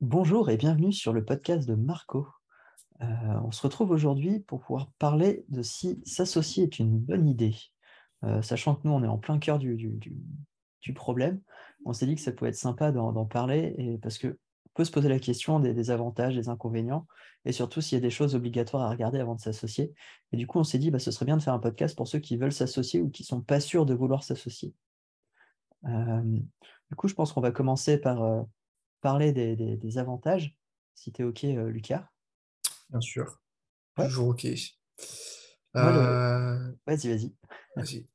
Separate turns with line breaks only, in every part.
Bonjour et bienvenue sur le podcast de Marco. Euh, on se retrouve aujourd'hui pour pouvoir parler de si s'associer est une bonne idée. Euh, sachant que nous, on est en plein cœur du, problème, on s'est dit que ça pouvait être sympa d'en parler et parce qu'on peut se poser la question des, avantages, des inconvénients et surtout s'il y a des choses obligatoires à regarder avant de s'associer. Et du coup, on s'est dit bah, ce serait bien de faire un podcast pour ceux qui veulent s'associer ou qui ne sont pas sûrs de vouloir s'associer. Euh, du coup, je pense qu'on va commencer par parler des, avantages, si tu es OK, euh, Lucas.
Bien sûr. Toujours OK.
Euh, vas-y, vas-y.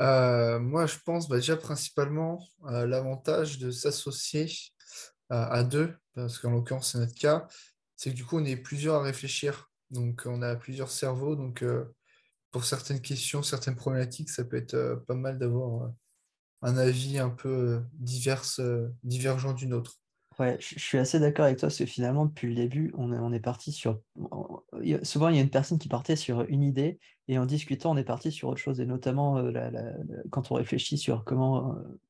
Euh, moi, je pense bah, déjà principalement l'avantage de s'associer à deux, parce qu'en l'occurrence, c'est notre cas, c'est que du coup, on est plusieurs à réfléchir. Donc, on a plusieurs cerveaux. Donc, pour certaines questions, certaines problématiques, ça peut être pas mal d'avoir un avis un peu divers, divergent d'une autre.
Ouais, je suis assez d'accord avec toi, parce que finalement, depuis le début, on est, on est parti sur. Souvent, il y a une personne qui partait sur une idée, et en discutant, on est parti sur autre chose, et notamment euh, quand on réfléchit sur comment euh,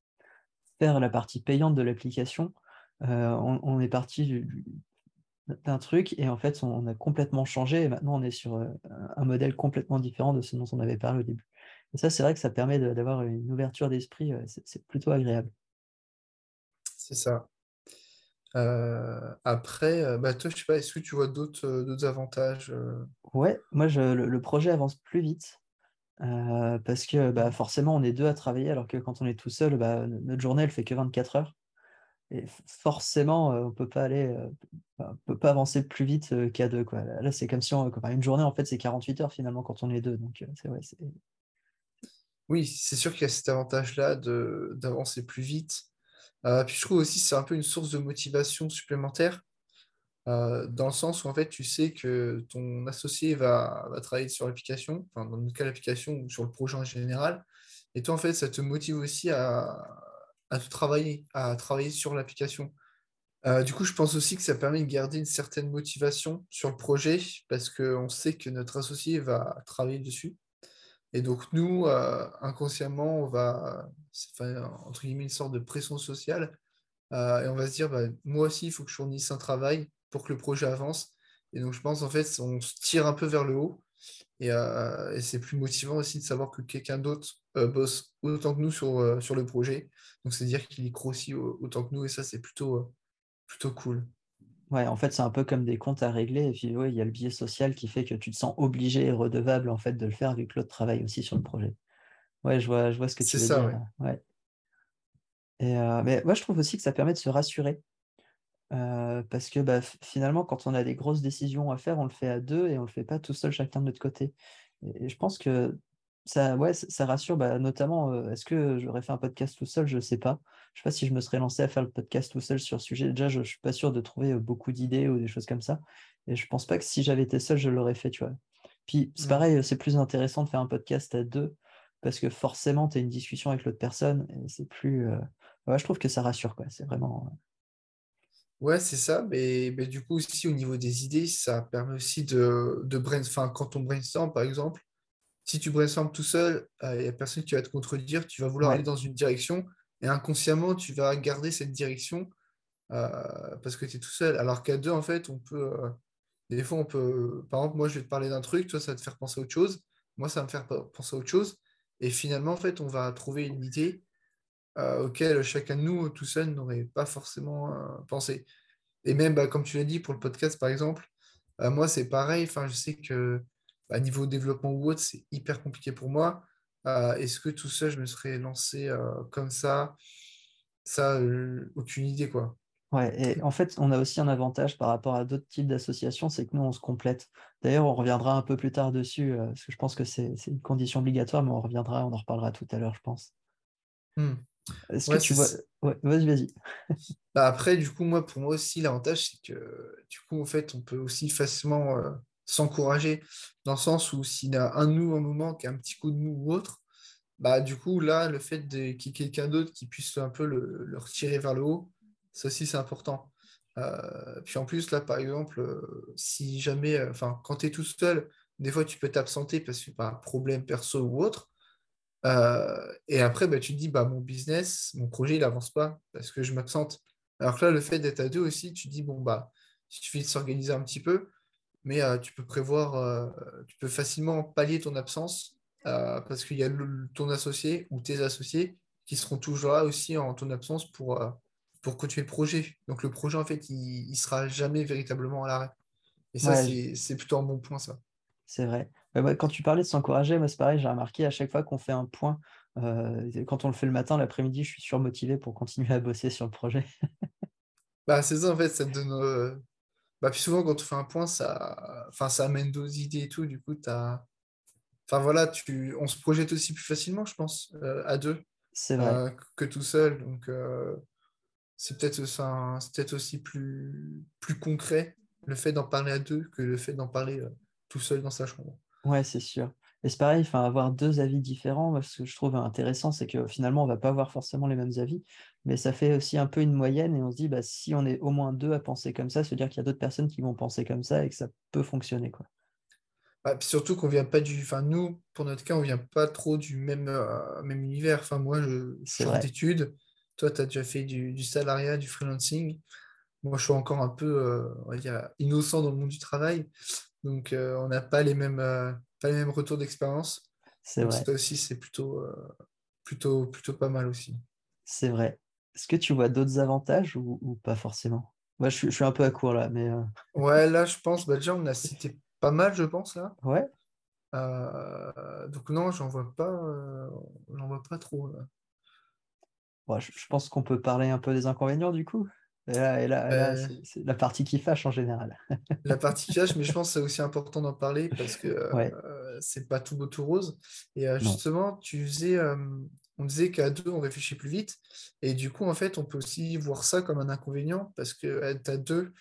faire la partie payante de l'application, euh, on, est parti d'un truc, et en fait, on, a complètement changé, et maintenant, on est sur un modèle complètement différent de ce dont on avait parlé au début. Et ça, c'est vrai que ça permet d'avoir une ouverture d'esprit, c'est plutôt agréable.
C'est ça. Euh, après, bah, toi, je sais pas, est-ce que tu vois d'autres avantages
Ouais, moi, je, le, projet avance plus vite parce que bah, forcément, on est deux à travailler alors que quand on est tout seul, bah, notre journée, elle fait que 24 heures. Et forcément, on peut pas aller, on peut pas avancer plus vite qu'à deux. Quoi. Là, c'est comme si on, une journée, en fait, c'est 48 heures finalement quand on est deux. Donc, c'est vrai,
Oui, c'est sûr qu'il y a cet avantage-là d'avancer plus vite. Euh, puis je trouve aussi que c'est un peu une source de motivation supplémentaire, euh, dans le sens où en fait tu sais que ton associé va, travailler sur l'application, enfin dans notre cas l'application ou sur le projet en général, et toi en fait ça te motive aussi à, travailler, à travailler sur l'application. Euh, du coup, je pense aussi que ça permet de garder une certaine motivation sur le projet parce qu'on sait que notre associé va travailler dessus. Et donc, nous, euh, inconsciemment, on va, entre guillemets, une sorte de pression sociale. Euh, et on va se dire, bah, moi aussi, il faut que je fournisse un travail pour que le projet avance. Et donc, je pense, en fait, on se tire un peu vers le haut. Et, euh, c'est plus motivant aussi de savoir que quelqu'un d'autre bosse autant que nous sur, sur le projet. Donc, c'est dire qu'il y croit aussi autant que nous. Et ça, c'est plutôt, plutôt cool.
Ouais, en fait, c'est un peu comme des comptes à régler. Et puis, il y a le biais social qui fait que tu te sens obligé et redevable en fait de le faire vu que l'autre travaille aussi sur le projet. Ouais, je vois, je vois ce que tu veux ça, dire. Ouais. Et, euh, mais moi, je trouve aussi que ça permet de se rassurer. Euh, parce que bah, finalement, quand on a des grosses décisions à faire, on le fait à deux et on ne le fait pas tout seul, chacun de notre côté. Et, je pense que ça, ouais, ça rassure, bah, notamment, euh, est-ce que j'aurais fait un podcast tout seul? Je ne sais pas. Je ne sais pas si je me serais lancé à faire le podcast tout seul sur ce sujet. Déjà, je ne suis pas sûr de trouver beaucoup d'idées ou des choses comme ça. Et je ne pense pas que si j'avais été seul, je l'aurais fait, tu vois? Puis c'est mmh. pareil, c'est plus intéressant de faire un podcast à deux parce que forcément, tu as une discussion avec l'autre personne et c'est plus. Euh, je trouve que ça rassure, quoi. C'est vraiment.
Ouais, c'est ça. Mais, du coup, aussi, au niveau des idées, ça permet aussi de, de brainstorm. quand on brainstorm, par exemple, si tu brainstormes tout seul, il euh, n'y a personne qui va te contredire, tu vas vouloir aller dans une direction et inconsciemment, tu vas garder cette direction euh, parce que tu es tout seul. Alors qu'à deux, en fait, on peut. Euh, des fois, on peut. Par exemple, moi, je vais te parler d'un truc, toi, ça va te faire penser à autre chose. Moi, ça va me faire penser à autre chose. Et finalement, en fait, on va trouver une idée auquel chacun de nous, tout seul, n'aurait pas forcément pensé. Et même, bah, comme tu l'as dit, pour le podcast, par exemple, moi, c'est pareil. Enfin, je sais que à bah, niveau développement ou autre, c'est hyper compliqué pour moi. Euh, est-ce que tout ça, je me serais lancé euh, comme ça? Ça, euh, aucune idée, quoi.
Ouais, et en fait, on a aussi un avantage par rapport à d'autres types d'associations, c'est que nous, on se complète. D'ailleurs, on reviendra un peu plus tard dessus, parce que je pense que c'est une condition obligatoire, mais on reviendra, on en reparlera tout à l'heure, je pense. Hmm. Est-ce que tu vois. vas-y, vas-y.
Bah, après, du coup, moi, pour moi aussi, l'avantage, c'est que du coup, en fait, on peut aussi facilement s'encourager, dans le sens où s'il y a un nous un moment qui a un petit coup de mou ou autre, bah du coup là, le fait qu'il y ait quelqu'un d'autre qui puisse un peu le, retirer vers le haut, ça aussi c'est important. Euh, puis en plus, là, par exemple, euh, si jamais, euh, enfin, quand tu es tout seul, des fois tu peux t'absenter parce que pas problème perso ou autre. et après, bah, tu te dis, bah, mon business, mon projet, il avance pas parce que je m'absente. Alors que là, le fait d'être à deux aussi, tu dis, bon, bah, il suffit de s'organiser un petit peu, mais tu peux prévoir, tu peux facilement pallier ton absence parce qu'il y a ton associé ou tes associés qui seront toujours là aussi en ton absence pour, pour continuer le projet. Donc le projet, en fait, il ne sera jamais véritablement à l'arrêt. Et ça, c'est plutôt un bon point, ça.
C'est vrai. quand tu parlais de s'encourager, moi, c'est pareil, j'ai remarqué à chaque fois qu'on fait un point, quand on le fait le matin, l'après-midi, je suis surmotivé pour continuer à bosser sur le projet.
bah, c'est ça, en fait, ça te donne. Bah, puis souvent, quand on fait un point, ça, enfin, ça amène d'autres idées et tout. Du coup, as... enfin, voilà, tu... on se projette aussi plus facilement, je pense, à deux.
Vrai. Euh,
que tout seul. Donc, euh, c'est peut-être peut aussi plus, plus concret le fait d'en parler à deux que le fait d'en parler euh, tout seul dans sa chambre.
Ouais, c'est sûr. Et c'est pareil, enfin, avoir deux avis différents, ce que je trouve intéressant, c'est que finalement, on ne va pas avoir forcément les mêmes avis, mais ça fait aussi un peu une moyenne et on se dit, bah, si on est au moins deux à penser comme ça, ça veut dire qu'il y a d'autres personnes qui vont penser comme ça et que ça peut fonctionner. Quoi.
Bah, surtout qu'on vient pas du. Enfin, nous, pour notre cas, on vient pas trop du même, euh, même univers. Enfin, moi, je, suis en d'études. Toi, tu as déjà fait du, salariat, du freelancing. Moi, je suis encore un peu, euh, on va dire, innocent dans le monde du travail. Donc, euh, on n'a pas les mêmes, pas les mêmes retours d'expérience. C'est vrai. Ça aussi, c'est plutôt, plutôt, plutôt pas mal aussi.
C'est vrai. Est-ce que tu vois d'autres avantages ou, pas forcément? Moi, je, je, suis un peu à court là, mais.
Ouais, là, je pense, bah, déjà, on a cité pas mal, je pense, là.
Ouais.
Euh, donc non, j'en vois pas, euh, j'en vois pas trop.
je, pense qu'on peut parler un peu des inconvénients du coup. Et là, euh. c'est la partie qui fâche en général.
la partie qui fâche, mais je pense que c'est aussi important d'en parler parce que c'est pas tout beau tout rose. Et justement, tu faisais, on disait qu'à deux, on réfléchit plus vite. Et du coup, en fait, on peut aussi voir ça comme un inconvénient parce que tu as deux,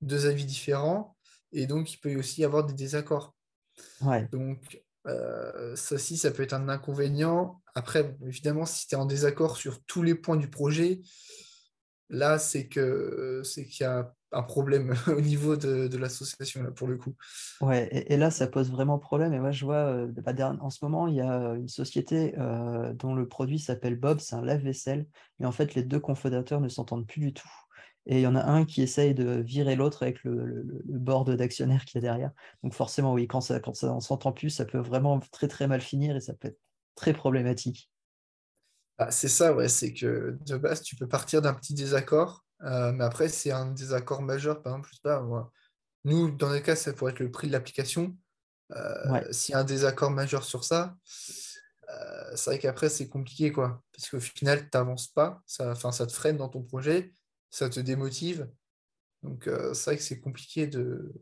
deux avis différents et donc il peut aussi y avoir des désaccords. Donc, euh, ça aussi, ça peut être un inconvénient. Après, évidemment, si tu es en désaccord sur tous les points du projet, là, c'est que c'est qu'il y a un problème au niveau de, l'association, pour le coup.
Ouais, et, là, ça pose vraiment problème. Et moi, je vois, euh, bah, en ce moment, il y a une société euh, dont le produit s'appelle Bob, c'est un lave-vaisselle. Et en fait, les deux cofondateurs ne s'entendent plus du tout et il y en a un qui essaye de virer l'autre avec le, le, board d'actionnaires qui est derrière. Donc forcément, oui, quand ça, quand s'entend plus, ça peut vraiment très très mal finir et ça peut être très problématique.
Ah, c'est ça, ouais, c'est que de base, tu peux partir d'un petit désaccord, euh, mais après, c'est un désaccord majeur, par exemple, je sais pas, moi, nous, dans les cas, ça pourrait être le prix de l'application. Euh, s'il y a un désaccord majeur sur ça, euh, c'est vrai qu'après, c'est compliqué, quoi. Parce qu'au final, tu n'avances pas, ça, ça te freine dans ton projet ça te démotive. Donc, c'est vrai que c'est compliqué de.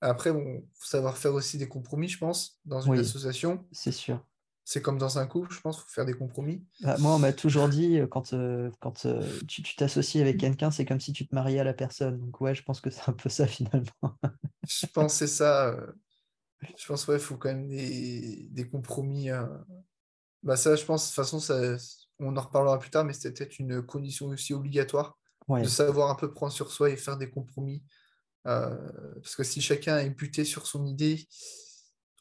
Après, bon, faut savoir faire aussi des compromis, je pense, dans une association.
C'est sûr.
C'est comme dans un couple, je pense, il faut faire des compromis.
Bah, moi, on m'a toujours dit, euh, quand, euh, quand tu t'associes avec quelqu'un, c'est comme si tu te mariais à la personne. Donc, ouais, je pense que c'est un peu ça, finalement.
je pense que c'est ça. Je pense qu'il faut quand même des, des compromis. Bah, ça, je pense, de toute façon, ça, on en reparlera plus tard, mais c'était peut-être une condition aussi obligatoire de savoir un peu prendre sur soi et faire des compromis. Euh, parce que si chacun est buté sur son idée,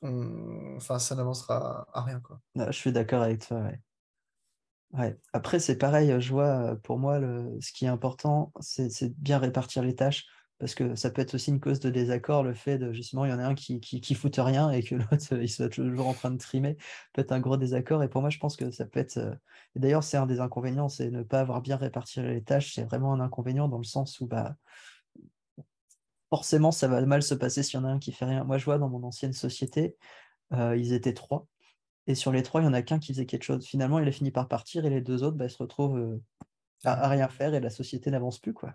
enfin, ça n'avancera à rien. Quoi.
je suis d'accord avec toi. Ouais. Après, c'est pareil, je vois, pour moi, ce qui est important, c'est de bien répartir les tâches parce que ça peut être aussi une cause de désaccord, le fait de justement, il y en a un qui, qui, fout rien et que l'autre, il soit toujours en train de trimer, peut être un gros désaccord. Et pour moi, je pense que ça peut être. Euh, d'ailleurs, c'est un des inconvénients, c'est ne pas avoir bien réparti les tâches. C'est vraiment un inconvénient dans le sens où bah, forcément, ça va mal se passer s'il y en a un qui fait rien. Moi, je vois dans mon ancienne société, euh, ils étaient trois. Et sur les trois, il n'y en a qu'un qui faisait quelque chose. Finalement, il a fini par partir et les deux autres bah, se retrouvent euh, à, à, rien faire et la société n'avance plus. quoi.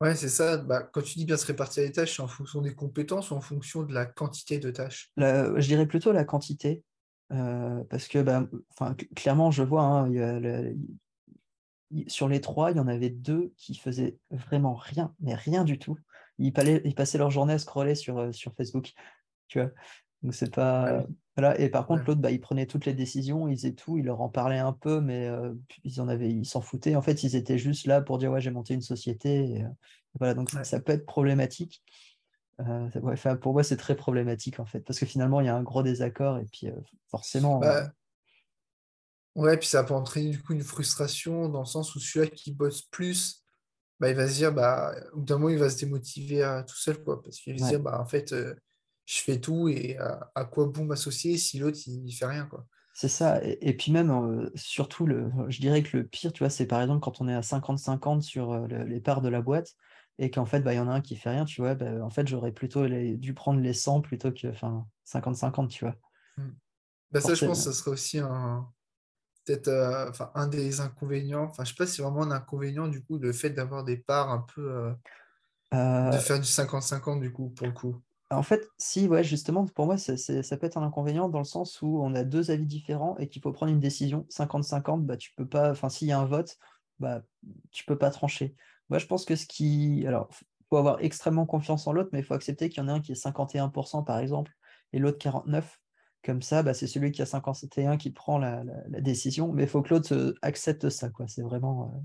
Ouais, c'est ça. Bah, quand tu dis bien se répartir les tâches, c'est en fonction des compétences ou en fonction de la quantité de tâches?
Je dirais plutôt la quantité. Euh, parce que bah, clairement, je vois, hein, sur les trois, il y en avait deux qui faisaient vraiment rien, mais rien du tout. Ils, ils passaient leur journée à scroller sur, euh, sur Facebook. Tu vois donc c'est pas. Voilà. Et par contre, l'autre, bah, il prenait toutes les décisions, ils faisaient tout, il leur en parlait un peu, mais euh, ils en avaient, ils s'en foutaient. En fait, ils étaient juste là pour dire ouais, j'ai monté une société. Euh, voilà, donc ça peut être problématique. Euh, pour moi, c'est très problématique en fait, parce que finalement, il y a un gros désaccord et puis forcément.
Bah, ouais, puis ça peut entraîner du coup une frustration dans le sens où celui-là qui bosse plus bah, il va se dire, bah, au bout d'un moment, il va se démotiver à tout seul, quoi, parce qu'il va se dire, bah, en fait, je fais tout et à, quoi bon m'associer si l'autre, il, ne fait rien, quoi?
C'est ça. Et, puis même, surtout, le, je dirais que le pire, tu vois, c'est par exemple quand on est à 50-50 sur les parts de la boîte et qu'en fait, bah, il y en a un qui fait rien, tu vois, bah, en fait, j'aurais plutôt dû prendre les 100 plutôt que 50-50, tu vois.
Mmh. Bah, ça, je pense que ce serait aussi un peut-être un des inconvénients. Enfin, je sais pas si c'est vraiment un inconvénient, du coup, le fait d'avoir des parts un peu. de faire du 50-50, du coup, pour le coup.
En fait, si, ouais, justement, pour moi, ça peut être un inconvénient dans le sens où on a deux avis différents et qu'il faut prendre une décision 50-50, bah, tu peux pas, enfin, s'il y a un vote, bah, tu peux pas trancher. Moi, je pense que ce qui. Alors, il faut avoir extrêmement confiance en l'autre, mais il faut accepter qu'il y en a un qui est 51%, par exemple, et l'autre 49%. Comme ça, bah, c'est celui qui a 51 qui prend la, décision, mais il faut que l'autre accepte ça. quoi. C'est vraiment. Euh,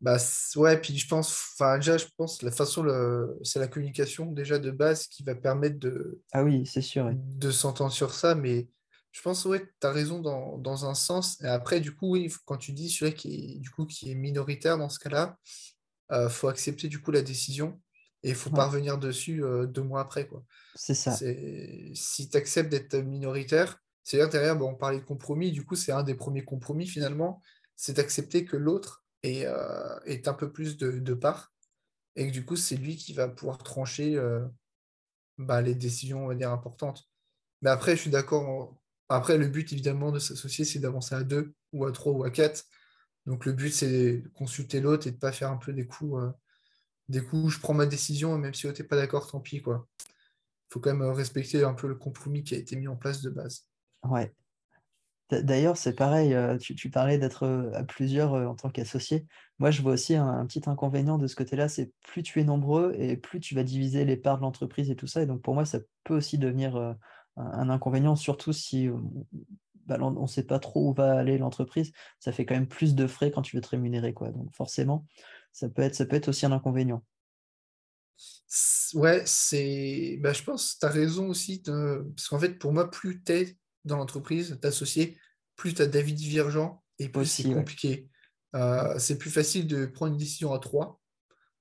bah, ouais, puis je pense, enfin, déjà, je pense la façon, le, c'est la communication déjà de base qui va permettre de.
Ah oui, c'est sûr.
De s'entendre sur ça, mais je pense, ouais, tu as raison dans, dans, un sens. Et après, du coup, oui, quand tu dis celui qui est, du coup, qui est minoritaire dans ce cas-là, il euh, faut accepter du coup la décision et il faut pas revenir dessus euh, deux mois après. Quoi.
C'est ça.
Si tu acceptes d'être minoritaire, c'est-à-dire derrière, bon, on parlait de compromis, du coup, c'est un des premiers compromis finalement, c'est d'accepter que l'autre euh, est un peu plus de, de part, et que du coup, c'est lui qui va pouvoir trancher euh, bah, les décisions, on va dire, importantes. Mais après, je suis d'accord. Après, le but, évidemment, de s'associer, c'est d'avancer à deux, ou à trois, ou à quatre. Donc, le but, c'est de consulter l'autre et de ne pas faire un peu des coups. Euh, des coups, je prends ma décision, même si l'autre n'est pas d'accord, tant pis. quoi. Il faut quand même respecter un peu le compromis qui a été mis en place de base.
Ouais, D'ailleurs, c'est pareil, euh, tu, parlais d'être euh, à plusieurs euh, en tant qu'associé. Moi, je vois aussi un, petit inconvénient de ce côté-là, c'est plus tu es nombreux et plus tu vas diviser les parts de l'entreprise et tout ça. Et donc, pour moi, ça peut aussi devenir un, inconvénient, surtout si bah, on ne sait pas trop où va aller l'entreprise. Ça fait quand même plus de frais quand tu veux te rémunérer. Quoi. Donc, forcément, ça peut être, ça peut être aussi un inconvénient.
Ouais, c'est. Bah, je pense que tu as raison aussi. Parce qu'en fait, pour moi, plus tu es dans l'entreprise, t'associer, plus tu as d'avis divergents et plus c'est compliqué. Euh, c'est plus facile de prendre une décision à trois,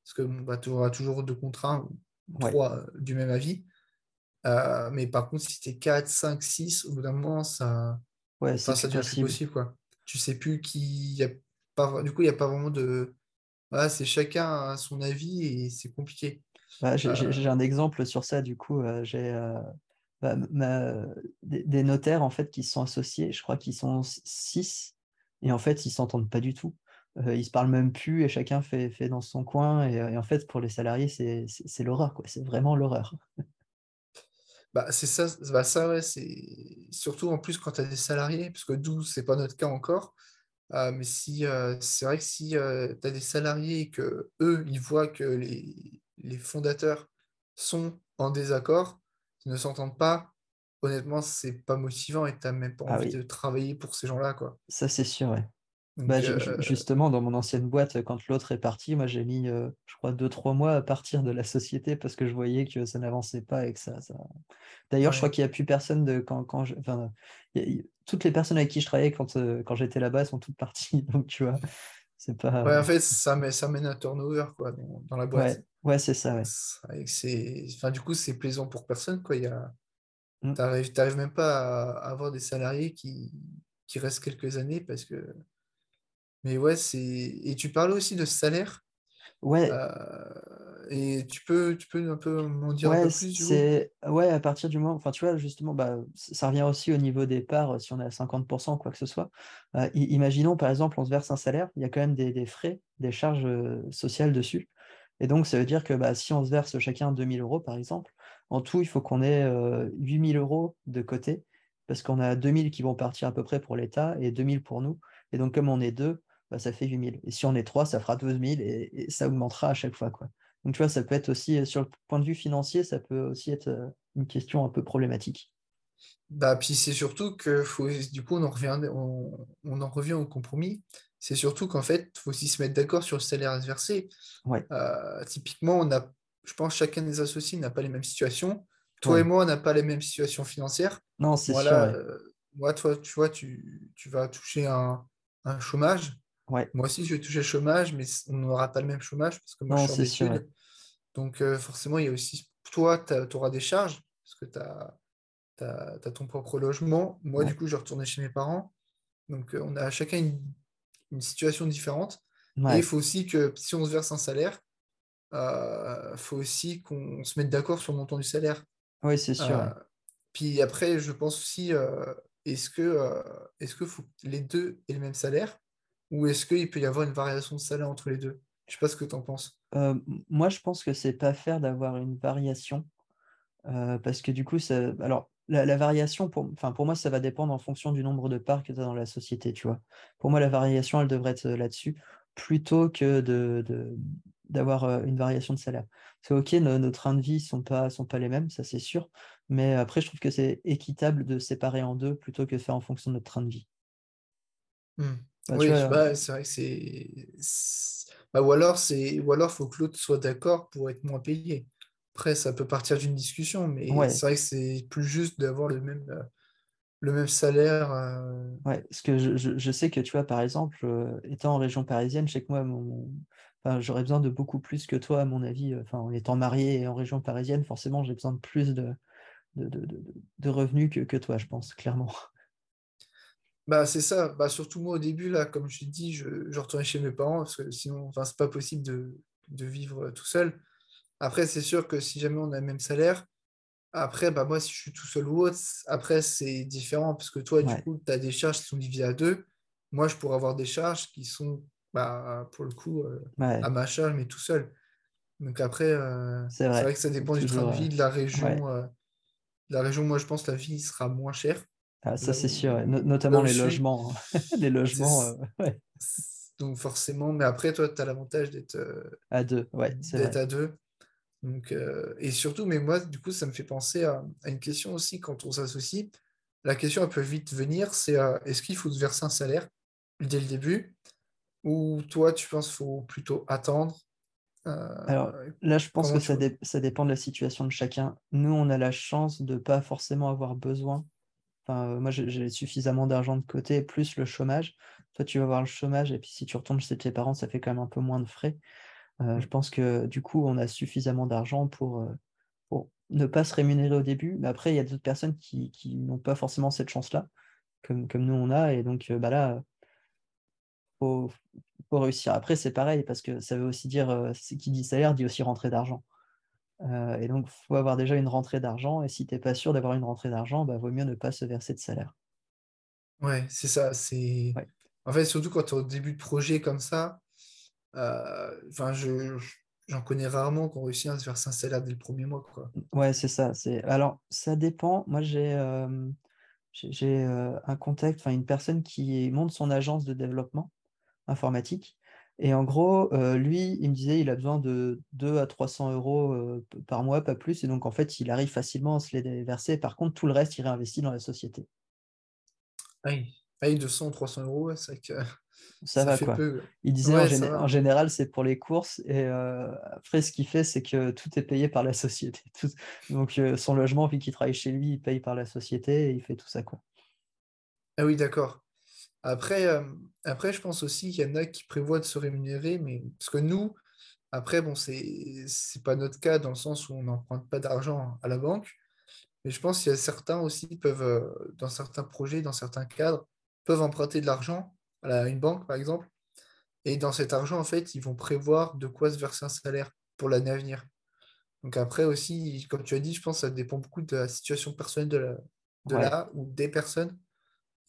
parce que bah, tu auras toujours deux contrats, trois euh, du même avis. Euh, mais par contre, si tu es 4, 5, 6, au bout d'un moment, ça,
ouais, ça
devient plus possible. Quoi. Tu sais plus qui. Y a pas... Du coup, il n'y a pas vraiment de. Voilà, c'est chacun a son avis et c'est compliqué.
Bah, j'ai un exemple sur ça, du coup. j'ai bah, des, notaires en fait qui sont associés, je crois qu'ils sont six, et en fait ils s'entendent pas du tout. Euh, ils se parlent même plus et chacun fait, fait dans son coin. Et, en fait, pour les salariés, c'est l'horreur, quoi. C'est vraiment l'horreur.
Bah, c'est ça, bah, ça ouais, c'est surtout en plus quand tu as des salariés, parce que d'où c'est pas notre cas encore. Euh, mais si euh, c'est vrai que si tu as des salariés et que eux, ils voient que les, les fondateurs sont en désaccord, ne s'entendent pas, honnêtement, c'est pas motivant et tu n'as même pas ah envie de travailler pour ces gens-là. quoi.
Ça, c'est sûr, ouais. Bah, euh, justement, dans mon ancienne boîte, quand l'autre est parti, moi j'ai mis, euh, je crois, deux, trois mois à partir de la société parce que je voyais que ça n'avançait pas et que ça. ça... D'ailleurs, je crois qu'il n'y a plus personne de quand, quand je... enfin, toutes les personnes avec qui je travaillais quand, euh, quand j'étais là-bas sont toutes parties. Donc, tu vois, c'est pas.
Ouais, en fait, ça, met, ça mène un turnover quoi, dans, la boîte.
Ouais, c'est ça, ouais.
Enfin, du coup, c'est plaisant pour personne, quoi. Y a... Tu n'arrives même pas à avoir des salariés qui, qui restent quelques années parce que. Mais ouais, c'est. Et tu parlais aussi de salaire?
Ouais.
Euh, et tu peux, tu peux un peu m'en dire un peu plus
c'est... Ouais, à partir du moment. Enfin, tu vois, justement, bah, ça revient aussi au niveau des parts, si on est à 50%, quoi que ce soit. Euh, imaginons, par exemple, on se verse un salaire, il y a quand même des, des frais, des charges euh, sociales dessus. Et donc, ça veut dire que bah, si on se verse chacun 2000 euros, par exemple, en tout, il faut qu'on ait 8000 euros de côté, parce qu'on a 2000 qui vont partir à peu près pour l'État et 2000 pour nous. Et donc, comme on est deux, bah, ça fait 8000. Et si on est trois, ça fera 12000 et, et ça augmentera à chaque fois. Quoi. Donc, tu vois, ça peut être aussi, sur le point de vue financier, ça peut aussi être une question un peu problématique.
Bah, puis c'est surtout que faut, du coup, on en revient, on en revient au compromis c'est surtout qu'en fait, il faut aussi se mettre d'accord sur le salaire à se verser. Euh, typiquement, on a, je pense chacun des associés n'a pas les mêmes situations. Toi et moi, on n'a pas les mêmes situations financières.
Non, c'est
sûr. Euh, moi, toi, tu vois, tu, vas toucher un, chômage.
Ouais.
Moi aussi, je vais toucher le chômage, mais on n'aura pas le même chômage parce que moi, je suis en études. Donc, euh, forcément, il y a aussi, toi, tu auras des charges parce que tu as, ton propre logement. Moi, du coup, je vais retourner chez mes parents. Donc, euh, on a chacun une, situation différente. Et il faut aussi que si on se verse un salaire, il euh, faut aussi qu'on se mette d'accord sur le montant du salaire.
Oui, c'est sûr.
Puis après, je pense aussi, est-ce que, est-ce que faut les deux aient le même salaire? Ou est-ce qu'il peut y avoir une variation de salaire entre les deux? Je ne sais pas ce que tu en penses.
Euh, moi, je pense que c'est pas faire d'avoir une variation. Euh, parce que du coup, ça... alors, la, variation, pour... Enfin, pour moi, ça va dépendre en fonction du nombre de parts que tu as dans la société, tu vois. Pour moi, la variation, elle devrait être là-dessus, plutôt que de, d'avoir euh, une variation de salaire. C'est OK, nos, trains de vie ne sont pas, sont pas les mêmes, ça c'est sûr. Mais après, je trouve que c'est équitable de séparer en deux plutôt que de faire en fonction de notre train de vie.
Mmh. Bah, oui, bah, c'est vrai que c'est. Bah, ou alors, c'est... ou alors, faut que l'autre soit d'accord pour être moins payé. Après, ça peut partir d'une discussion, mais c'est vrai que c'est plus juste d'avoir le même, euh, le même salaire. Euh.
Ouais, parce que je, sais que, tu vois, par exemple, euh, étant en région parisienne, je sais que moi, mon... j'aurais besoin de beaucoup plus que toi, à mon avis. Enfin, en étant marié et en région parisienne, forcément, j'ai besoin de plus de, de, revenus que, que toi, je pense, clairement.
Bah, c'est ça. Bah, surtout moi, au début, là, comme je t'ai dit, je, je, retournais chez mes parents parce que sinon, enfin, c'est pas possible de, vivre tout seul. Après, c'est sûr que si jamais on a le même salaire, après, bah, moi, si je suis tout seul ou autre, après, c'est différent parce que toi, du coup, tu as des charges qui sont divisées à deux. Moi, je pourrais avoir des charges qui sont, bah, pour le coup, euh, à ma charge, mais tout seul. Donc après, euh, c'est vrai. que ça dépend du train de vie, de la région. Euh, la région, moi, je pense que la vie sera moins chère.
Ah, ça, c'est sûr, notamment les logements. Hein. les logements. Euh,
Donc, forcément, mais après, toi, tu as l'avantage d'être euh,
à deux. Ouais,
d'être à deux. Donc, euh, et surtout, mais moi, du coup, ça me fait penser à, une question aussi quand on s'associe. La question, elle peut vite venir c'est est-ce qu'il faut se verser un salaire dès le début Ou toi, tu penses qu'il faut plutôt attendre
Alors là, je pense que ça, ça, dépend de la situation de chacun. Nous, on a la chance de ne pas forcément avoir besoin Enfin, moi, j'ai suffisamment d'argent de côté, plus le chômage. Toi, tu vas voir le chômage, et puis si tu retombes chez tes parents, ça fait quand même un peu moins de frais. Euh, je pense que du coup, on a suffisamment d'argent pour, euh, pour ne pas se rémunérer au début. Mais après, il y a d'autres personnes qui, n'ont pas forcément cette chance-là, comme, comme nous on a. Et donc, euh, bah là, faut, faut réussir. Après, c'est pareil, parce que ça veut aussi dire, qui dit salaire dit aussi rentrée d'argent. Euh, et donc, il faut avoir déjà une rentrée d'argent. Et si tu n'es pas sûr d'avoir une rentrée d'argent, bah, vaut mieux ne pas se verser de salaire.
Ouais, c'est ça. C'est... En fait, surtout quand tu es au début de projet comme ça, euh, je, j'en connais rarement qui ont réussi à se verser un salaire dès le premier mois. Quoi.
Ouais, c'est ça. C'est... Alors, ça dépend. Moi, j'ai, euh, j'ai, un contact, une personne qui monte son agence de développement informatique. Et en gros, euh, lui, il me disait il a besoin de 2 à 300 euros euh, par mois, pas plus. Et donc, en fait, il arrive facilement à se les verser. Par contre, tout le reste, il réinvestit dans la société.
Oui, 200 300 euros, c'est que
ça, va quoi. Il disait en, général, c'est pour les courses. Et euh, après, ce qu'il fait, c'est que tout est payé par la société. Donc, son logement, vu qu'il travaille chez lui, il paye par la société et il fait tout ça. quoi.
Ah oui, d'accord. Après, euh, après, je pense aussi qu'il y en a qui prévoient de se rémunérer, mais parce que nous, après, bon, c'est c'est pas notre cas dans le sens où on n'emprunte pas d'argent à la banque, mais je pense qu'il y a certains aussi qui peuvent, euh, dans certains projets, dans certains cadres, peuvent emprunter de l'argent à une banque, par exemple, et dans cet argent, en fait, ils vont prévoir de quoi se verser un salaire pour l'année à venir. Donc après aussi, comme tu as dit, je pense que ça dépend beaucoup de la situation personnelle de la, de la ou des personnes.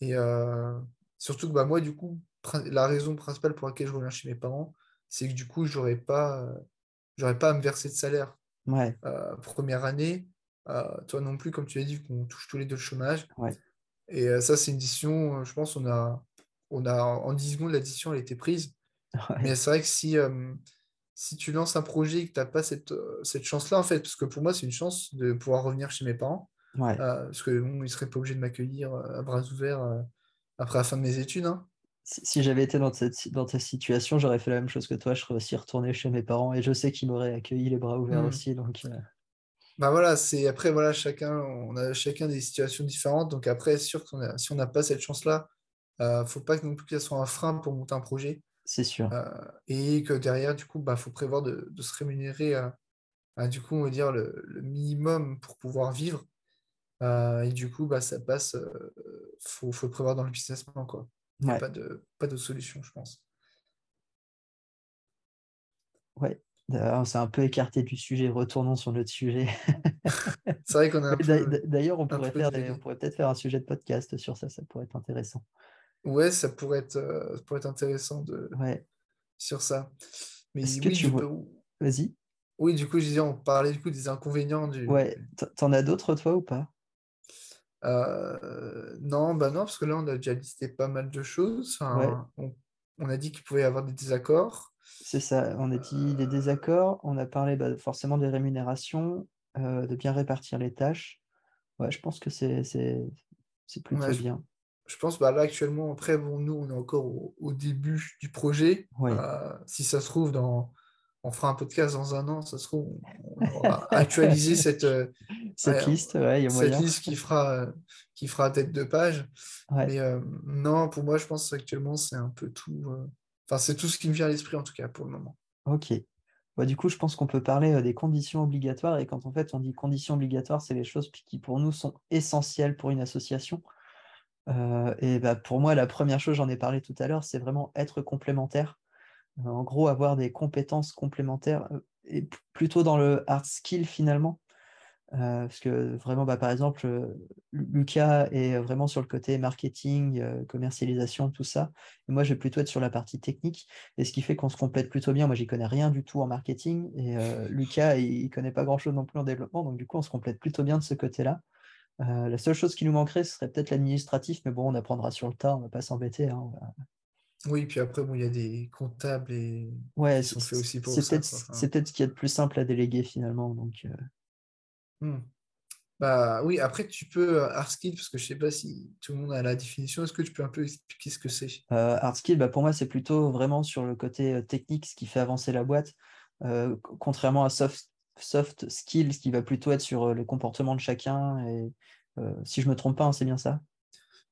Et, euh, Surtout que bah, moi, du coup, la raison principale pour laquelle je reviens chez mes parents, c'est que du coup, j'aurais pas, j'aurais pas à me verser de salaire.
Ouais.
Euh, première année, euh, toi non plus, comme tu l'as dit, qu'on touche tous les deux le chômage.
Ouais.
Et euh, ça, c'est une décision, je pense, on a, on a en 10 secondes, la décision elle a été prise. Mais c'est vrai que si, si tu lances un projet et que tu n'as pas cette, cette chance-là, en fait, parce que pour moi, c'est une chance de pouvoir revenir chez mes parents, parce qu'ils ne seraient pas obligés de m'accueillir à bras ouverts après la fin de mes études. Hein.
Si, j'avais été dans cette, dans cette situation, j'aurais fait la même chose que toi. Je serais aussi retourné chez mes parents et je sais qu'ils m'auraient accueilli les bras ouverts hmm. aussi. Donc, euh.
bah voilà, c'est après voilà chacun, on a chacun des situations différentes. Donc après, sûr qu'on si on n'a pas cette chance-là, ne faut pas non plus que soit un frein pour monter un projet.
C'est sûr.
et que derrière, du coup, il bah, faut prévoir de, se rémunérer, du coup, on va dire le, minimum pour pouvoir vivre. Et du coup, bah, ça passe, il faut, faut, le prévoir dans le business plan. Quoi. Il n'y a pas de, pas de solution, je pense.
Ouais, on s'est un peu écarté du sujet, retournons sur notre sujet.
c'est vrai qu'on a un peu.
D'ailleurs, on pourrait faire on pourrait peut-être faire un sujet de podcast sur ça, ça pourrait être intéressant.
Ouais, ça pourrait être, euh, pourrait être intéressant de
ouais.
sur ça.
Mais Est-ce que tu vois... Vas-y.
Oui, du coup, je disais, on parlait du coup des inconvénients du.
Ouais, t'en as d'autres toi ou pas?
Euh, Non, bah non, parce que là, on a déjà listé pas mal de choses. on, a dit qu'il pouvait y avoir des désaccords.
C'est ça, on a dit des désaccords, on a parlé bah, forcément des rémunérations, euh, de bien répartir les tâches. Ouais, je pense que c'est plutôt bien.
Je, pense bah là actuellement, après, bon, nous, on est encore au, début du projet. Euh, si ça se trouve, dans, on fera un podcast dans un an, ça se trouve, on, aura actualisé cette, euh,
cette liste, ouais, y a
cette liste qui fera, qui fera tête de page. Mais non, pour moi, je pense actuellement, c'est un peu tout Enfin, c'est tout ce qui me vient à l'esprit, en tout cas, pour le moment.
Ok. Bah, du coup, je pense qu'on peut parler euh, des conditions obligatoires. Et quand en fait on dit conditions obligatoires, c'est les choses qui pour nous sont essentielles pour une association. Euh, et bah, pour moi, la première chose, j'en ai parlé tout à l'heure, c'est vraiment être complémentaire. Euh, en gros, avoir des compétences complémentaires, et plutôt dans le hard skill finalement. Euh, parce que vraiment, bah, par exemple, euh, Lucas est vraiment sur le côté marketing, euh, commercialisation, tout ça. Et moi, je vais plutôt être sur la partie technique. Et ce qui fait qu'on se complète plutôt bien. Moi, j'y connais rien du tout en marketing. Et Lucas, il ne connaît pas grand-chose non plus en développement. Donc, du coup, on se complète plutôt bien de ce côté-là. la seule chose qui nous manquerait, ce serait peut-être l'administratif. Mais bon, on apprendra sur le tas. On ne va pas s'embêter. Hein,
oui, puis après, bon, il y a des comptables et
ouais, qui sont faits aussi pour ça. C'est peut-être ce qu'il y a de plus simple à déléguer finalement. Donc,
Hmm. Bah oui, après tu peux euh, hard skill, parce que je sais pas si tout le monde a la définition, est-ce que tu peux un peu expliquer ce que c'est?
Euh, Hard skill, bah, pour moi, c'est plutôt vraiment sur le côté euh, technique, ce qui fait avancer la boîte, contrairement à soft, soft skill, ce qui va plutôt être sur le comportement de chacun. Et si je me trompe pas, hein, c'est bien ça?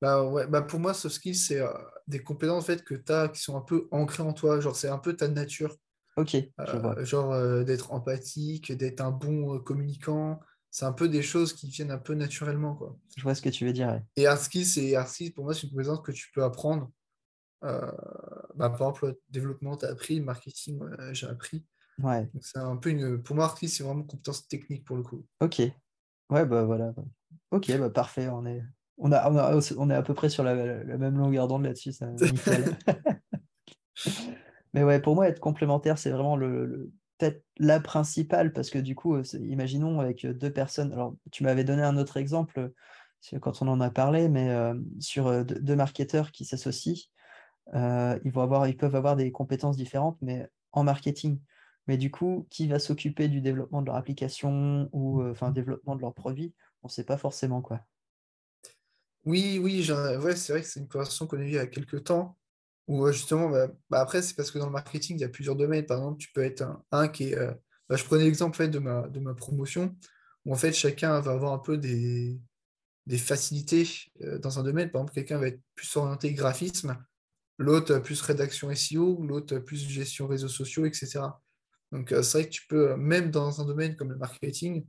Bah ouais, bah pour moi, soft skill, c'est des compétences en fait, que tu as qui sont un peu ancrées en toi, genre c'est un peu ta nature.
Ok, je vois.
Genre d'être empathique, d'être un bon communicant, c'est un peu des choses qui viennent un peu naturellement. Quoi.
Je vois ce que tu veux dire.
Et Arski, c'est pour moi, c'est une compétence que tu peux apprendre. Euh, bah, par exemple, développement, tu as appris, marketing, j'ai appris.
Ouais.
c'est un peu une. Pour moi, Arski, c'est vraiment une compétence technique pour le coup.
Ok. Ouais, bah voilà. Ok, bah parfait. On est, on a, on, est à peu près sur la, même longueur d'onde là-dessus. Ça, nickel. Mais ouais, pour moi, être complémentaire, c'est vraiment le, peut-être la principale, parce que du coup, euh, imaginons avec euh, deux personnes, alors tu m'avais donné un autre exemple euh, quand on en a parlé, mais sur deux, marketeurs qui s'associent, ils, vont avoir, ils peuvent avoir des compétences différentes, mais en marketing. Mais du coup, qui va s'occuper du développement de leur application ou enfin développement de leur produit On ne sait pas forcément quoi.
Oui, oui, c'est vrai que c'est une conversation qu'on a eue il y a quelques temps. Ou justement, bah, bah, après, c'est parce que dans le marketing, il y a plusieurs domaines. Par exemple, tu peux être un, qui est. Euh, bah, je prenais l'exemple de, ma, promotion, où en fait, chacun va avoir un peu des, facilités euh, dans un domaine. Par exemple, quelqu'un va être plus orienté graphisme, l'autre plus rédaction SEO, l'autre plus gestion réseaux sociaux, etc. Donc, euh, c'est vrai que tu peux, même dans un domaine comme le marketing,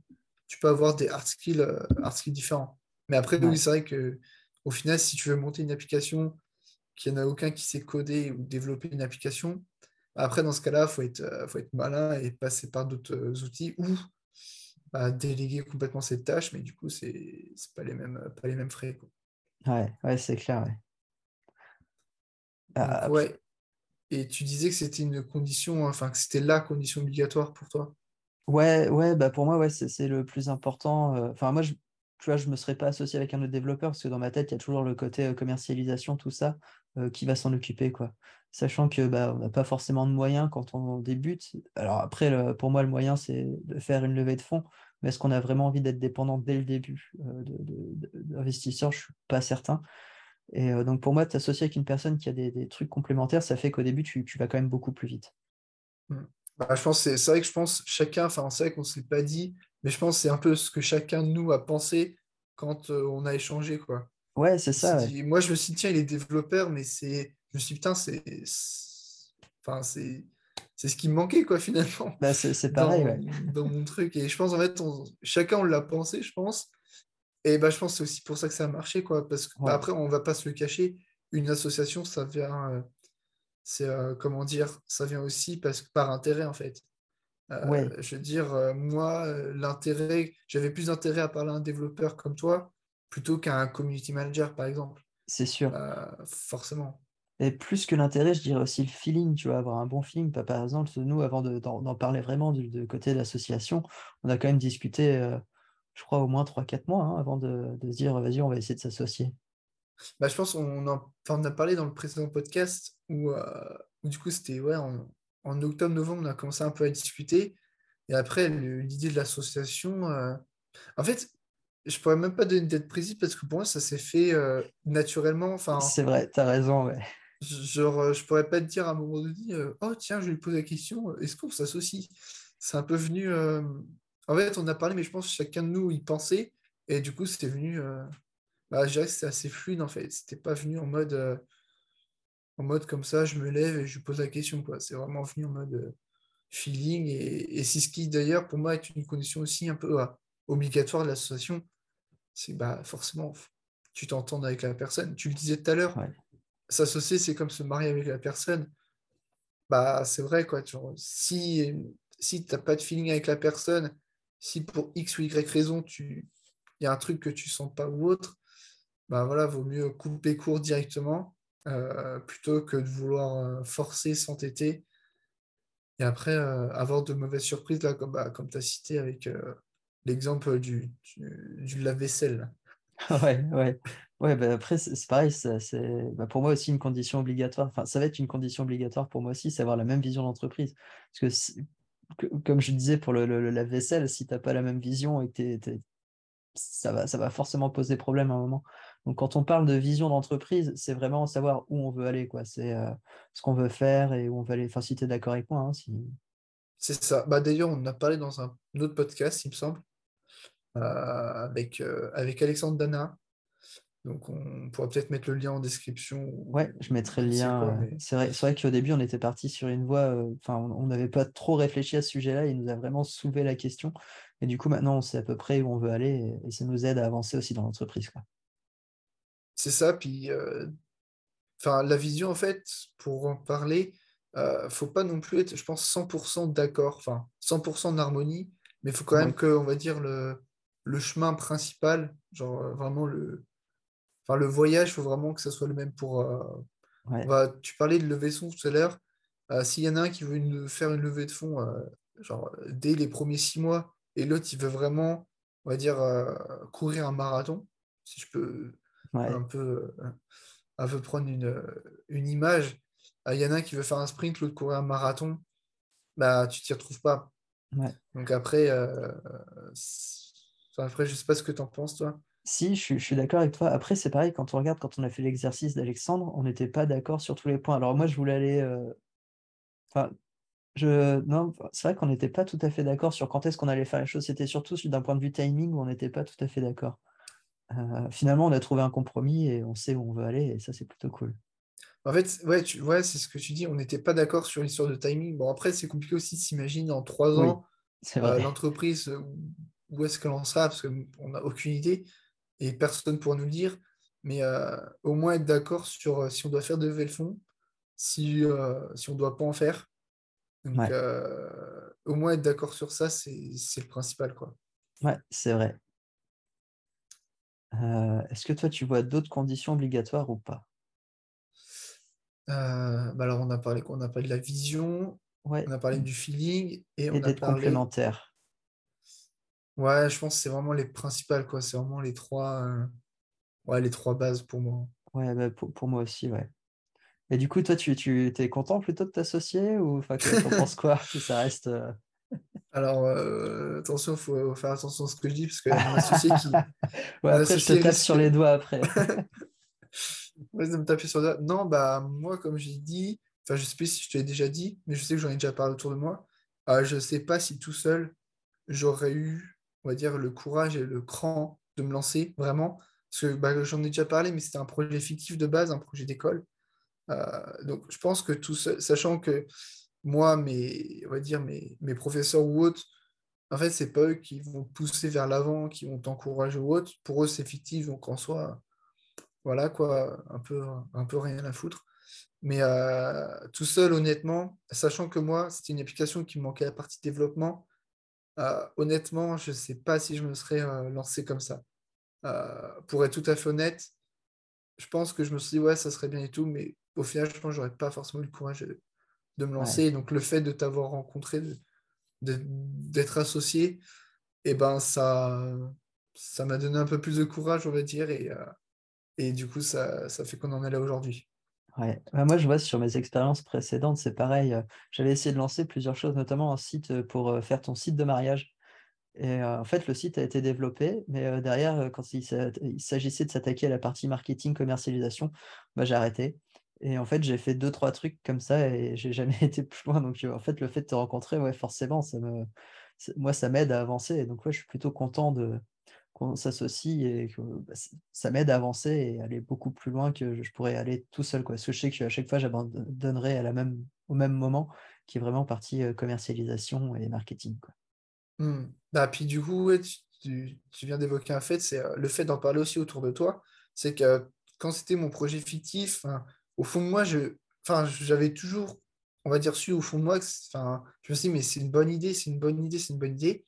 tu peux avoir des hard skills différents. Mais après, oui, c'est vrai que au final, si tu veux monter une application qu'il n'y en a aucun qui sait coder ou développer une application. Après, dans ce cas-là, il faut être, euh, faut être malin et passer par d'autres euh, outils ou bah, déléguer complètement cette tâche, mais du coup, ce n'est pas, les mêmes, pas les mêmes frais. Quoi.
Ouais, ouais c'est clair. Ouais.
Ah, ouais. Et tu disais que c'était une condition, enfin que c'était la condition obligatoire pour toi?
Ouais, ouais, bah pour moi, ouais, c'est le plus important. Euh, enfin, moi, je, tu vois, je ne me serais pas associé avec un autre développeur parce que dans ma tête, il y a toujours le côté commercialisation, tout ça. Euh, qui va s'en occuper, quoi. Sachant que bah, n'a pas forcément de moyens quand on débute. Alors après, pour moi, le moyen, c'est de faire une levée de fonds. Mais est-ce qu'on a vraiment envie d'être dépendant dès le début euh, d'investisseurs? Je ne suis pas certain. Et euh, donc pour moi, t'associer avec une personne qui a des, trucs complémentaires, ça fait qu'au début, tu, vas quand même beaucoup plus vite.
Mmh. Bah, je pense c'est vrai que je pense chacun, enfin c'est vrai qu'on ne se l'est pas dit, mais je pense que c'est un peu ce que chacun de nous a pensé quand on a échangé. quoi.
Ouais, c'est ça.
Moi, je me suis dit, tiens, il est développeur, mais c'est. Je me suis dit, putain, c'est. Enfin, c'est. C'est ce qui me manquait, quoi, finalement.
Bah, c'est pareil,
dans, dans, mon truc. Et je pense, en fait, chacun, on l'a pensé, je pense. Et bah, je pense que c'est aussi pour ça que ça a marché, quoi. Parce que, bah, après, on va pas se le cacher. Une association, ça vient. Euh, c'est. Euh, comment dire Ça vient aussi parce que par intérêt, en fait. Euh, je veux dire, moi, l'intérêt. J'avais plus d'intérêt à parler à un développeur comme toi plutôt qu'un community manager, par exemple.
C'est sûr.
forcément.
Et plus que l'intérêt, je dirais aussi le feeling, tu vois, avoir un bon feeling. Par exemple, nous, avant d'en parler vraiment du côté de l'association, on a quand même discuté, euh, je crois, au moins 3-4 mois hein, avant de, se dire, vas-y, on va essayer de s'associer.
Bah, je pense qu'on en, on a parlé dans le précédent podcast où, euh, du coup, c'était ouais, en, en octobre-novembre, on a commencé un peu à discuter. Et après, l'idée de l'association, euh, en fait, je pourrais même pas donner une date précise parce que pour moi, ça s'est fait euh, naturellement. Enfin,
c'est vrai, tu as raison. Ouais.
Genre, euh, je pourrais pas te dire à un moment donné, euh, oh tiens, je lui poser la question, est-ce qu'on s'associe? C'est un peu venu. En fait, on a parlé, mais je pense que chacun de nous y pensait. Et du coup, c'était venu. Bah, je dirais que c'était assez fluide en fait. C'était pas venu en mode. En mode comme ça, je me lève et je pose la question. quoi. C'est vraiment venu en mode feeling. Et, et c'est ce qui, d'ailleurs, pour moi, est une condition aussi un peu obligatoire de l'association c'est bah forcément, tu t'entends avec la personne. Tu le disais tout à l'heure, s'associer, c'est comme se marier avec la personne. Bah, c'est vrai, quoi. si si tu n'as pas de feeling avec la personne, si pour X ou Y raison, tu il y a un truc que tu sens pas ou autre, bah voilà, vaut mieux couper court directement euh, plutôt que de vouloir euh, forcer, s'entêter et après euh, avoir de mauvaises surprises, là, comme, bah, comme tu as cité avec l'exemple du, du, lave-vaisselle.
ouais, ouais. Ouais, bah après, c'est pareil, c'est bah pour moi aussi une condition obligatoire. Enfin, ça va être une condition obligatoire pour moi aussi, c'est avoir la même vision d'entreprise. Parce que, comme je disais pour le, le, lave-vaisselle, si tu n'as pas la même vision et que ça, va, ça va forcément poser problème à un moment. Donc, quand on parle de vision d'entreprise, c'est vraiment savoir où on veut aller. quoi. C'est euh, ce qu'on veut faire et où on veut aller. Enfin, si tu es d'accord avec moi. Hein, si...
C'est ça. Bah, D'ailleurs, on a parlé dans un autre podcast, il me semble, euh, avec, euh, avec Alexandre Dana. Donc, on pourra peut-être mettre le lien en description.
Ouais, je mettrai le lien. C'est vrai, vrai qu'au début, on était parti sur une voie. Enfin, on n'avait pas trop réfléchi à ce sujet-là. Il nous a vraiment soulevé la question. Et du coup, maintenant, on sait à peu près où on veut aller et, ça nous aide à avancer aussi dans l'entreprise.
C'est ça. Puis, enfin, la vision, en fait, pour en parler, ne faut pas non plus être, je pense, 100% d'accord, enfin, 100% d'harmonie, mais il faut quand même que, on va dire, le, le chemin principal, genre euh, vraiment le, enfin, le voyage, il faut vraiment que ça soit le même pour. Euh, tu parlais de levée de fonds tout à l'heure. Euh, s'il y en a un qui veut faire une levée de fonds genre, dès les premiers six mois et l'autre, il veut vraiment, on va dire, courir un marathon, si je peux un, peu, un peu prendre une, une image, il y en a un qui veut faire un sprint, l'autre courir un marathon, bah, tu t'y retrouves pas. Donc après, après, je sais pas ce que tu en penses, toi.
Si, je suis, d'accord avec toi. Après, c'est pareil, quand on regarde, quand on a fait l'exercice d'Alexandre, on n'était pas d'accord sur tous les points. Alors moi, je voulais aller... Euh, enfin, je... Non, c'est vrai qu'on n'était pas tout à fait d'accord sur quand est-ce qu'on allait faire les choses. C'était surtout d'un point de vue timing où on n'était pas tout à fait d'accord. Euh, finalement, on a trouvé un compromis et on sait où on veut aller, et ça, c'est plutôt cool.
En fait, ouais, tu, ouais c'est ce que tu dis, on n'était pas d'accord sur l'histoire de timing. Bon, après, c'est compliqué aussi de s'imaginer en trois ans, euh, l'entreprise où est-ce qu'elle en sera, parce qu'on n'a aucune idée et personne pour nous le dire. Mais euh, au moins être d'accord sur si on doit faire de le fond, si, si on ne doit pas en faire. Donc, au moins être d'accord sur ça, c'est le principal. Quoi.
Ouais, c'est vrai. Est-ce que toi, tu vois d'autres conditions obligatoires ou pas?
Bah Alors, on a parlé, on a parlé de la vision, on a parlé du feeling et, on a parlé...
complémentaire.
Ouais, je pense que c'est vraiment les principales, quoi. C'est vraiment les trois, euh, ouais, les trois bases pour moi.
Ouais, bah, pour, moi aussi, ouais. Et du coup, toi, tu, tu es content plutôt de t'associer ou enfin, tu en penses quoi? Si ça reste. Euh?
Alors, euh, attention, il faut faire attention à ce que je dis parce qu'il y a un associé qui.
ouais, après, je te tape sur les doigts après.
ouais, de me taper sur les doigts. Non, bah, moi, comme j'ai dit, enfin, je sais pas si je te l'ai déjà dit, mais je sais que j'en ai déjà parlé autour de moi. je sais pas si tout seul, j'aurais eu on va dire, le courage et le cran de me lancer vraiment. parce que bah, j'en ai déjà parlé, mais c'était un projet fictif de base, un projet d'école. donc, je pense que tout ça, sachant que moi, mes, on va dire mes, mes professeurs ou autres, en fait, c'est pas eux qui vont pousser vers l'avant, qui vont t'encourager ou autre. Pour eux, c'est fictif, donc en soi, voilà quoi, un peu, un peu rien à foutre. Mais euh, tout seul, honnêtement, sachant que moi, c'était une application qui manquait la partie développement, euh, honnêtement, je ne sais pas si je me serais euh, lancé comme ça. pour être tout à fait honnête, je pense que je me suis dit, ouais, ça serait bien et tout, mais au final, je pense que j'aurais pas forcément eu le courage de, me lancer. Donc, le fait de t'avoir rencontré, d'être associé, et eh ben, ça ça m'a donné un peu plus de courage, on va dire, et, et du coup, ça, ça fait qu'on en est là aujourd'hui.
Ouais. Bah, moi, je vois sur mes expériences précédentes, c'est pareil. J'avais essayé de lancer plusieurs choses, notamment un site pour faire ton site de mariage. Et en fait, le site a été développé, mais derrière, quand il s'agissait de s'attaquer à la partie marketing, commercialisation, bah, j'ai arrêté. Et en fait, j'ai fait deux, trois trucs comme ça et j'ai jamais été plus loin. Donc, en fait, le fait de te rencontrer, ouais, forcément, ça me, moi, ça m'aide à avancer. Donc, ouais, je suis plutôt content de, qu'on s'associe et que bah, ça m'aide à avancer et aller beaucoup plus loin que je pourrais aller tout seul. Quoi. Parce que je sais qu'à chaque fois, j'abandonnerai même, au même moment, qui est vraiment partie commercialisation et marketing. Quoi.
Mmh. Bah, puis du coup, tu, viens d'évoquer un fait, c'est le fait d'en parler aussi autour de toi. C'est que quand c'était mon projet fictif, au fond de moi, je, j'avais toujours, on va dire, su au fond de moi, que, je me suis dit, mais c'est une bonne idée, c'est une bonne idée, c'est une bonne idée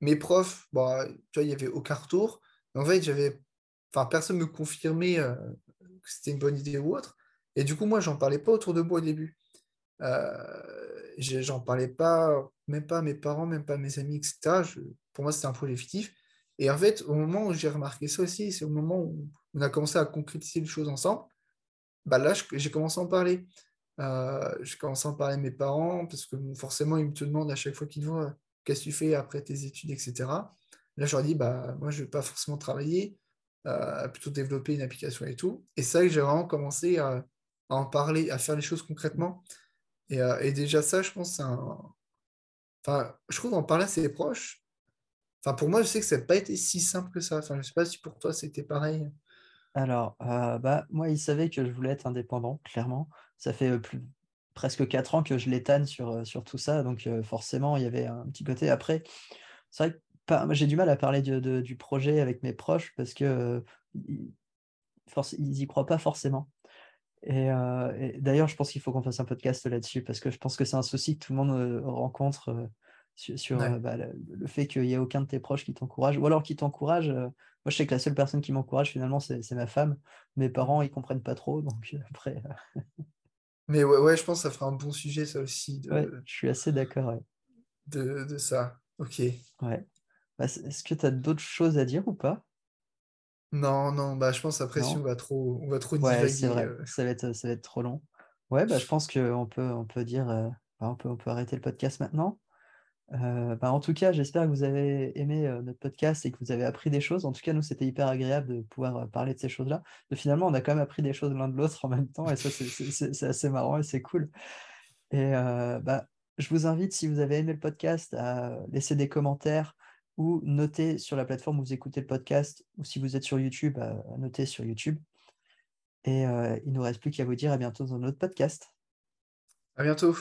mes profs, bah, tu vois, il n'y avait aucun retour. En fait, j'avais, enfin, personne ne me confirmait euh, que c'était une bonne idée ou autre. Et du coup, moi, j'en parlais pas autour de moi au début. Euh, j'en parlais pas, même pas à mes parents, même pas à mes amis, etc. pour moi, c'était un projet fictif. Et en fait, au moment où j'ai remarqué ça aussi, c'est au moment où on a commencé à concrétiser les choses ensemble, bah là, j'ai commencé à en parler. Euh, j'ai commencé à en parler à mes parents, parce que forcément, ils me demandent à chaque fois qu'ils voient qu'est-ce que tu fais après tes études, etc. Là, je leur dis, bah, moi, je ne vais pas forcément travailler, euh, plutôt développer une application et tout. Et ça, j'ai vraiment commencé à, en parler, à faire les choses concrètement. Et, euh, déjà, ça, je pense, c'est un. Enfin, je trouve en parler à ses proches. Enfin, pour moi, je sais que ça n'a pas été si simple que ça. Enfin, je ne sais pas si pour toi, c'était pareil.
Alors, euh, bah, moi, ils savaient que je voulais être indépendant, clairement. Ça fait presque quatre ans que je l'étane sur, sur tout ça. Donc forcément, il y avait un petit côté. Après, c'est vrai que j'ai du mal à parler du projet avec mes proches parce que euh, ils, croient pas forcément. Et, d'ailleurs, je pense qu'il faut qu'on fasse un podcast là-dessus parce que je pense que c'est un souci que tout le monde rencontre sur, bah, le, fait qu'il n'y ait aucun de tes proches qui t'encourage ou alors qui t'encourage. moi, je sais que la seule personne qui m'encourage finalement, c'est ma femme. Mes parents, ils comprennent pas trop. Donc après.
Mais ouais, ouais, je pense que ça fera un bon sujet, ça aussi.
De, je suis assez d'accord.
De, ça. Ok.
Ouais. Bah, est-ce que tu as d'autres choses à dire ou pas?
Non, non, bah, je pense après, si on va trop, on va trop ouais,
c'est vrai. Euh. Ça, va être, ça va être trop long. Ouais, bah, je pense qu'on peut, on peut dire. Euh, bah, on, peut, on peut arrêter le podcast maintenant. Euh, bah, en tout cas, j'espère que vous avez aimé euh, notre podcast et que vous avez appris des choses. En tout cas, nous, c'était hyper agréable de pouvoir euh, parler de ces choses-là. Finalement, on a quand même appris des choses l'un de l'autre en même temps, et ça, c'est assez marrant et c'est cool. Et bah, je vous invite, si vous avez aimé le podcast, à laisser des commentaires ou noter sur la plateforme où vous écoutez le podcast, ou si vous êtes sur YouTube, à noter sur YouTube. Et il ne nous reste plus qu'à vous dire à bientôt dans notre podcast.
À bientôt.